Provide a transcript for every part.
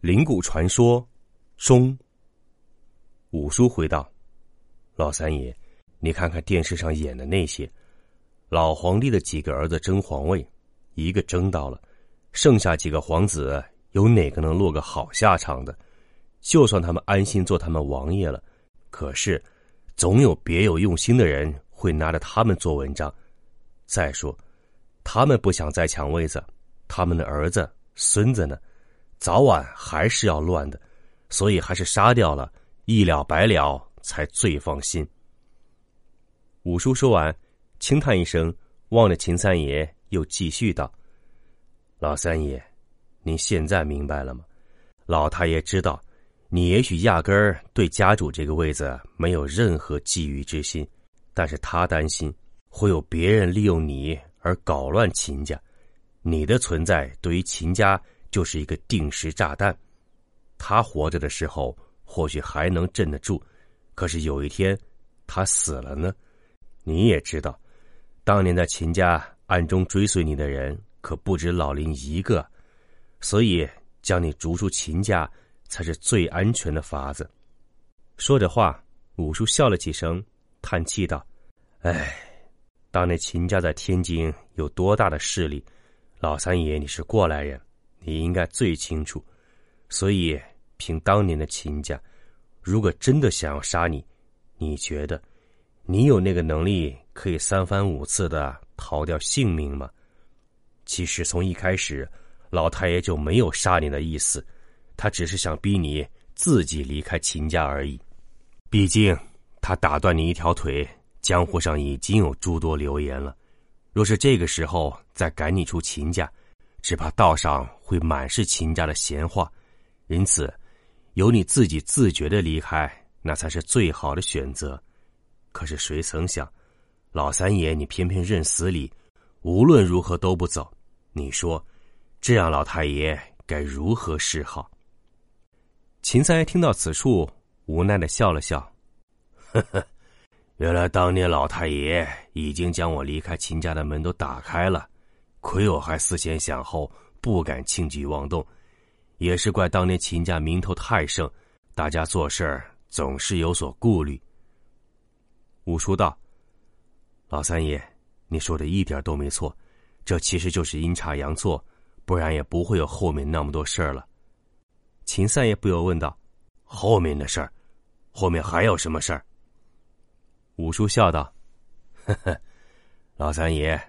灵谷传说中，五叔回道：“老三爷，你看看电视上演的那些，老皇帝的几个儿子争皇位，一个争到了，剩下几个皇子有哪个能落个好下场的？就算他们安心做他们王爷了，可是总有别有用心的人会拿着他们做文章。再说，他们不想再抢位子，他们的儿子、孙子呢？”早晚还是要乱的，所以还是杀掉了，一了百了才最放心。五叔说完，轻叹一声，望着秦三爷，又继续道：“老三爷，您现在明白了吗？老太爷知道，你也许压根儿对家主这个位子没有任何觊觎之心，但是他担心会有别人利用你而搞乱秦家，你的存在对于秦家。”就是一个定时炸弹，他活着的时候或许还能镇得住，可是有一天他死了呢？你也知道，当年在秦家暗中追随你的人可不止老林一个，所以将你逐出秦家才是最安全的法子。说着话，五叔笑了几声，叹气道：“哎，当年秦家在天津有多大的势力，老三爷你是过来人。”你应该最清楚，所以凭当年的秦家，如果真的想要杀你，你觉得你有那个能力可以三番五次的逃掉性命吗？其实从一开始，老太爷就没有杀你的意思，他只是想逼你自己离开秦家而已。毕竟他打断你一条腿，江湖上已经有诸多流言了。若是这个时候再赶你出秦家，只怕道上会满是秦家的闲话，因此，由你自己自觉的离开，那才是最好的选择。可是谁曾想，老三爷你偏偏认死理，无论如何都不走。你说，这样老太爷该如何是好？秦三爷听到此处，无奈的笑了笑，呵呵，原来当年老太爷已经将我离开秦家的门都打开了。亏我还思前想后，不敢轻举妄动，也是怪当年秦家名头太盛，大家做事儿总是有所顾虑。五叔道：“老三爷，你说的一点都没错，这其实就是阴差阳错，不然也不会有后面那么多事儿了。”秦三爷不由问道：“后面的事儿，后面还有什么事儿？”五叔笑道：“呵呵，老三爷。”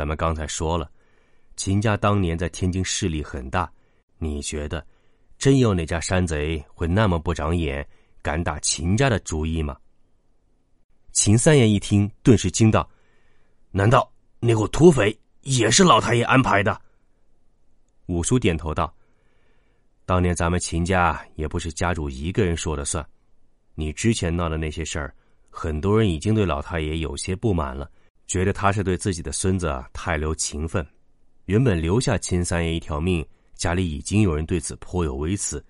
咱们刚才说了，秦家当年在天津势力很大，你觉得真有哪家山贼会那么不长眼，敢打秦家的主意吗？秦三爷一听，顿时惊道：“难道那伙土匪也是老太爷安排的？”五叔点头道：“当年咱们秦家也不是家主一个人说了算，你之前闹的那些事儿，很多人已经对老太爷有些不满了。”觉得他是对自己的孙子啊太留情分，原本留下秦三爷一条命，家里已经有人对此颇有微词，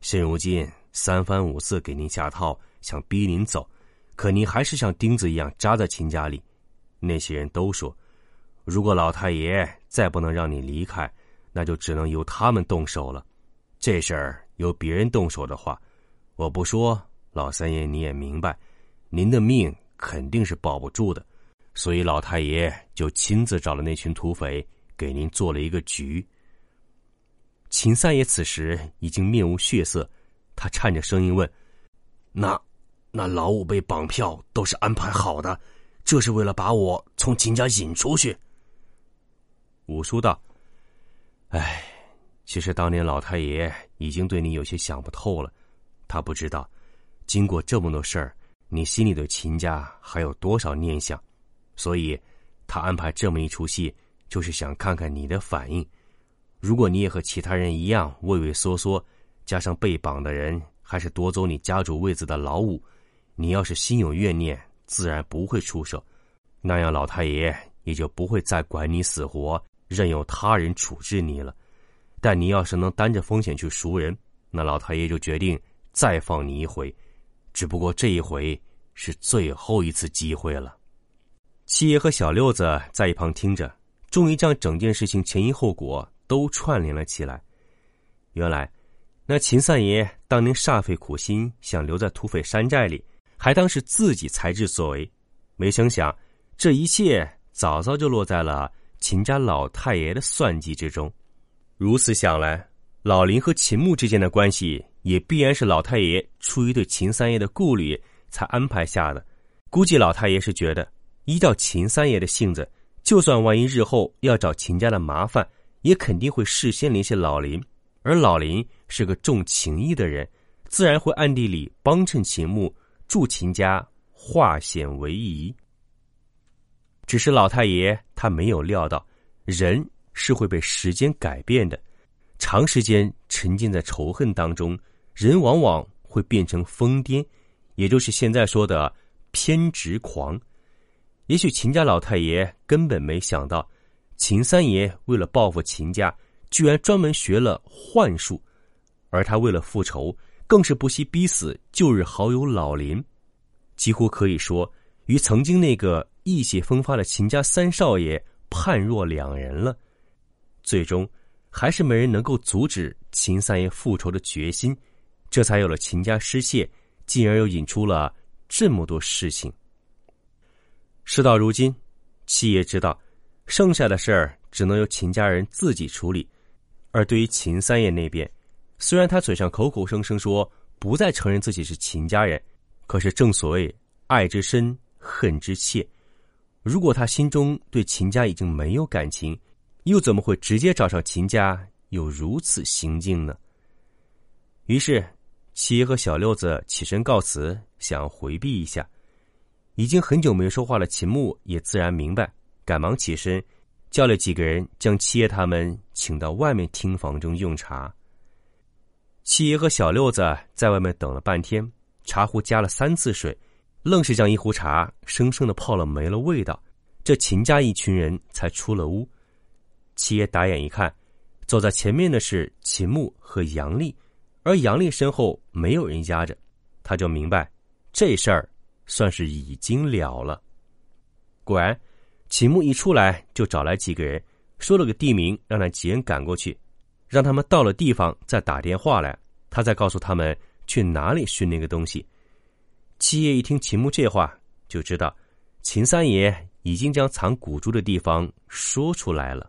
现如今三番五次给您下套，想逼您走，可您还是像钉子一样扎在秦家里。那些人都说，如果老太爷再不能让你离开，那就只能由他们动手了。这事儿由别人动手的话，我不说，老三爷你也明白，您的命肯定是保不住的。所以老太爷就亲自找了那群土匪，给您做了一个局。秦三爷此时已经面无血色，他颤着声音问：“那，那老五被绑票都是安排好的，这是为了把我从秦家引出去？”五叔道：“哎，其实当年老太爷已经对你有些想不透了，他不知道，经过这么多事儿，你心里对秦家还有多少念想。”所以，他安排这么一出戏，就是想看看你的反应。如果你也和其他人一样畏畏缩缩，加上被绑的人还是夺走你家主位子的老五，你要是心有怨念，自然不会出手，那样老太爷也就不会再管你死活，任由他人处置你了。但你要是能担着风险去赎人，那老太爷就决定再放你一回，只不过这一回是最后一次机会了。七爷和小六子在一旁听着，终于将整件事情前因后果都串联了起来。原来，那秦三爷当年煞费苦心想留在土匪山寨里，还当是自己才智所为，没成想这一切早早就落在了秦家老太爷的算计之中。如此想来，老林和秦牧之间的关系也必然是老太爷出于对秦三爷的顾虑才安排下的。估计老太爷是觉得，依照秦三爷的性子，就算万一日后要找秦家的麻烦，也肯定会事先联系老林。而老林是个重情义的人，自然会暗地里帮衬秦牧，助秦家化险为夷。只是老太爷他没有料到，人。是会被时间改变的，长时间沉浸在仇恨当中，人往往会变成疯癫，也就是现在说的偏执狂。也许秦家老太爷根本没想到，秦三爷为了报复秦家，居然专门学了幻术，而他为了复仇，更是不惜逼死旧日好友老林，几乎可以说与曾经那个意气风发的秦家三少爷判若两人了。最终，还是没人能够阻止秦三爷复仇的决心，这才有了秦家失窃，进而又引出了这么多事情。事到如今，七爷知道，剩下的事儿只能由秦家人自己处理。而对于秦三爷那边，虽然他嘴上口口声声说不再承认自己是秦家人，可是正所谓爱之深，恨之切。如果他心中对秦家已经没有感情，又怎么会直接找上秦家，有如此行径呢？于是，七爷和小六子起身告辞，想回避一下。已经很久没说话的秦牧也自然明白，赶忙起身，叫了几个人将七爷他们请到外面厅房中用茶。七爷和小六子在外面等了半天，茶壶加了三次水，愣是将一壶茶生生的泡了没了味道。这秦家一群人才出了屋。七爷打眼一看，走在前面的是秦牧和杨丽，而杨丽身后没有人压着，他就明白这事儿算是已经了了。果然，秦牧一出来就找来几个人，说了个地名，让那几人赶过去，让他们到了地方再打电话来，他再告诉他们去哪里寻那个东西。七爷一听秦牧这话，就知道秦三爷已经将藏古珠的地方说出来了。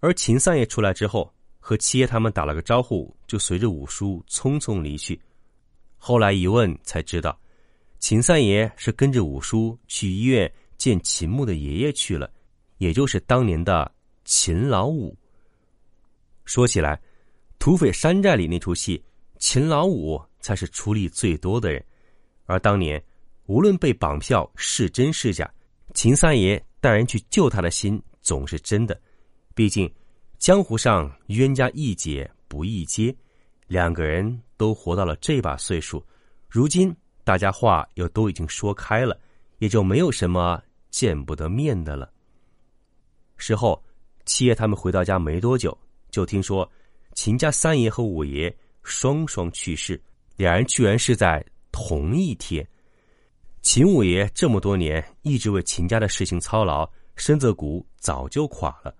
而秦三爷出来之后，和七爷他们打了个招呼，就随着五叔匆匆离去。后来一问才知道，秦三爷是跟着五叔去医院见秦牧的爷爷去了，也就是当年的秦老五。说起来，土匪山寨里那出戏，秦老五才是出力最多的人。而当年，无论被绑票是真是假，秦三爷带人去救他的心总是真的。毕竟，江湖上冤家易解不易结，两个人都活到了这把岁数，如今大家话又都已经说开了，也就没有什么见不得面的了。事后，七爷他们回到家没多久，就听说秦家三爷和五爷双双去世，两人居然是在同一天。秦五爷这么多年一直为秦家的事情操劳，身子骨早就垮了。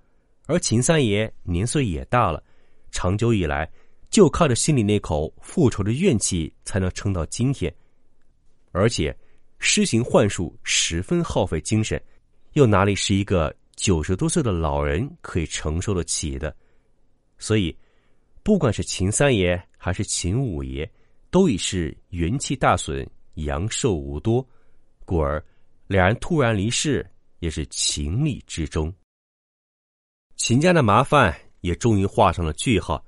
而秦三爷年岁也大了，长久以来就靠着心里那口复仇的怨气才能撑到今天，而且施行幻术十分耗费精神，又哪里是一个九十多岁的老人可以承受得起的？所以，不管是秦三爷还是秦五爷，都已是元气大损，阳寿无多，故而两人突然离世也是情理之中。秦家的麻烦也终于画上了句号，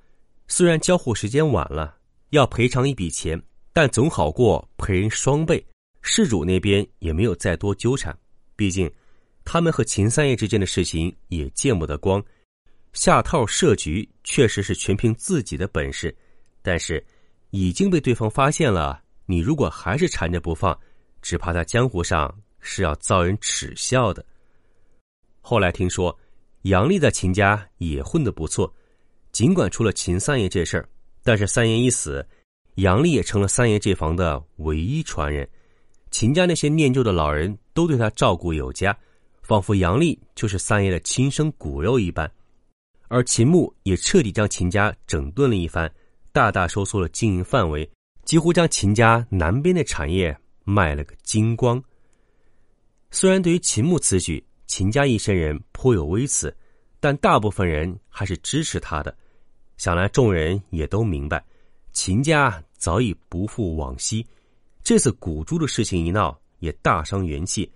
虽然交货时间晚了，要赔偿一笔钱，但总好过赔人双倍。事主那边也没有再多纠缠，毕竟他们和秦三爷之间的事情也见不得光。下套设局确实是全凭自己的本事，但是已经被对方发现了。你如果还是缠着不放，只怕在江湖上是要遭人耻笑的。后来听说杨丽在秦家也混得不错，尽管出了秦三爷这事儿，但是三爷一死，杨丽也成了三爷这房的唯一传人。秦家那些念旧的老人都对他照顾有加，仿佛杨丽就是三爷的亲生骨肉一般。而秦牧也彻底将秦家整顿了一番，大大收缩了经营范围。几乎将秦家南边的产业卖了个精光。虽然对于秦牧此举，秦家一生人颇有微词，但大部分人还是支持他的。想来众人也都明白，秦家早已不复往昔。这次古珠的事情一闹，也大伤元气。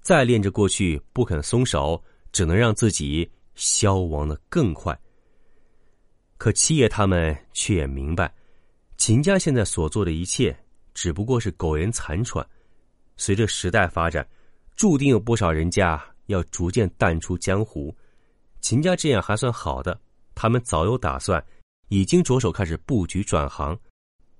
再恋着过去不肯松手，只能让自己消亡的更快。可七爷他们却也明白。秦家现在所做的一切，只不过是苟延残喘。随着时代发展，注定有不少人家要逐渐淡出江湖。秦家这样还算好的，他们早有打算，已经着手开始布局转行。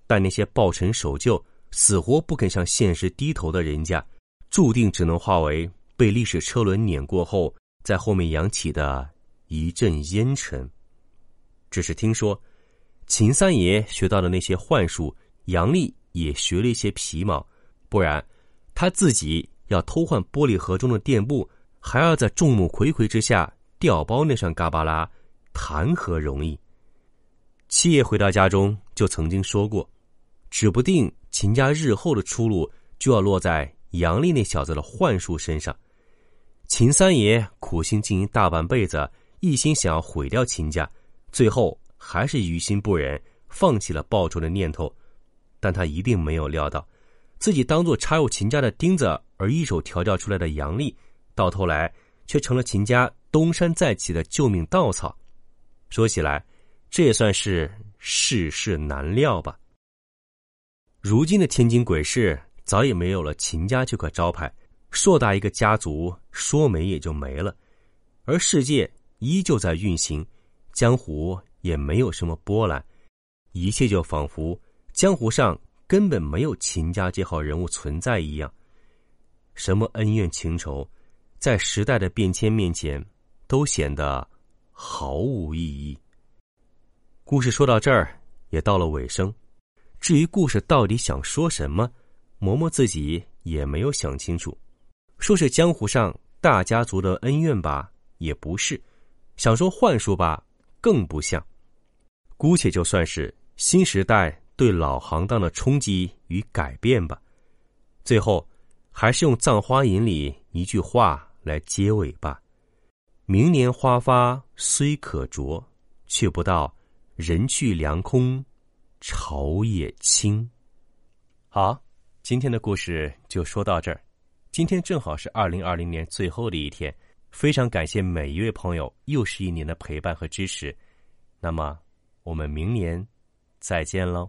但那些抱成守旧、死活不肯向现实低头的人家，注定只能化为被历史车轮碾过后，在后面扬起的一阵烟尘。只是听说。秦三爷学到的那些幻术，杨丽也学了一些皮毛，不然他自己要偷换玻璃盒中的垫布，还要在众目睽睽之下调包那扇嘎巴拉，谈何容易？七爷回到家中就曾经说过，指不定秦家日后的出路就要落在杨丽那小子的幻术身上。秦三爷苦心经营大半辈子，一心想要毁掉秦家，最后。还是于心不忍，放弃了报仇的念头，但他一定没有料到，自己当做插入秦家的钉子而一手调教出来的杨丽，到头来却成了秦家东山再起的救命稻草。说起来，这也算是世事难料吧。如今的天津鬼市早已没有了秦家这块招牌，硕大一个家族说没也就没了，而世界依旧在运行，江湖。也没有什么波澜，一切就仿佛江湖上根本没有秦家这号人物存在一样。什么恩怨情仇，在时代的变迁面前，都显得毫无意义。故事说到这儿，也到了尾声。至于故事到底想说什么，嬷嬷自己也没有想清楚。说是江湖上大家族的恩怨吧，也不是；想说幻术吧，更不像。姑且就算是新时代对老行当的冲击与改变吧。最后，还是用《葬花吟》里一句话来结尾吧：“明年花发虽可啄，却不到人去凉空，潮也清。”好，今天的故事就说到这儿。今天正好是二零二零年最后的一天，非常感谢每一位朋友又是一年的陪伴和支持。那么。我们明年再见喽！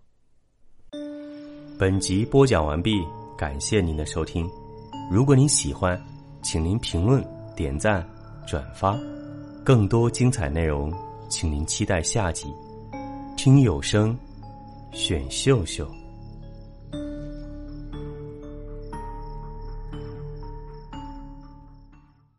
本集播讲完毕，感谢您的收听。如果您喜欢，请您评论、点赞、转发。更多精彩内容，请您期待下集。听有声，选秀秀。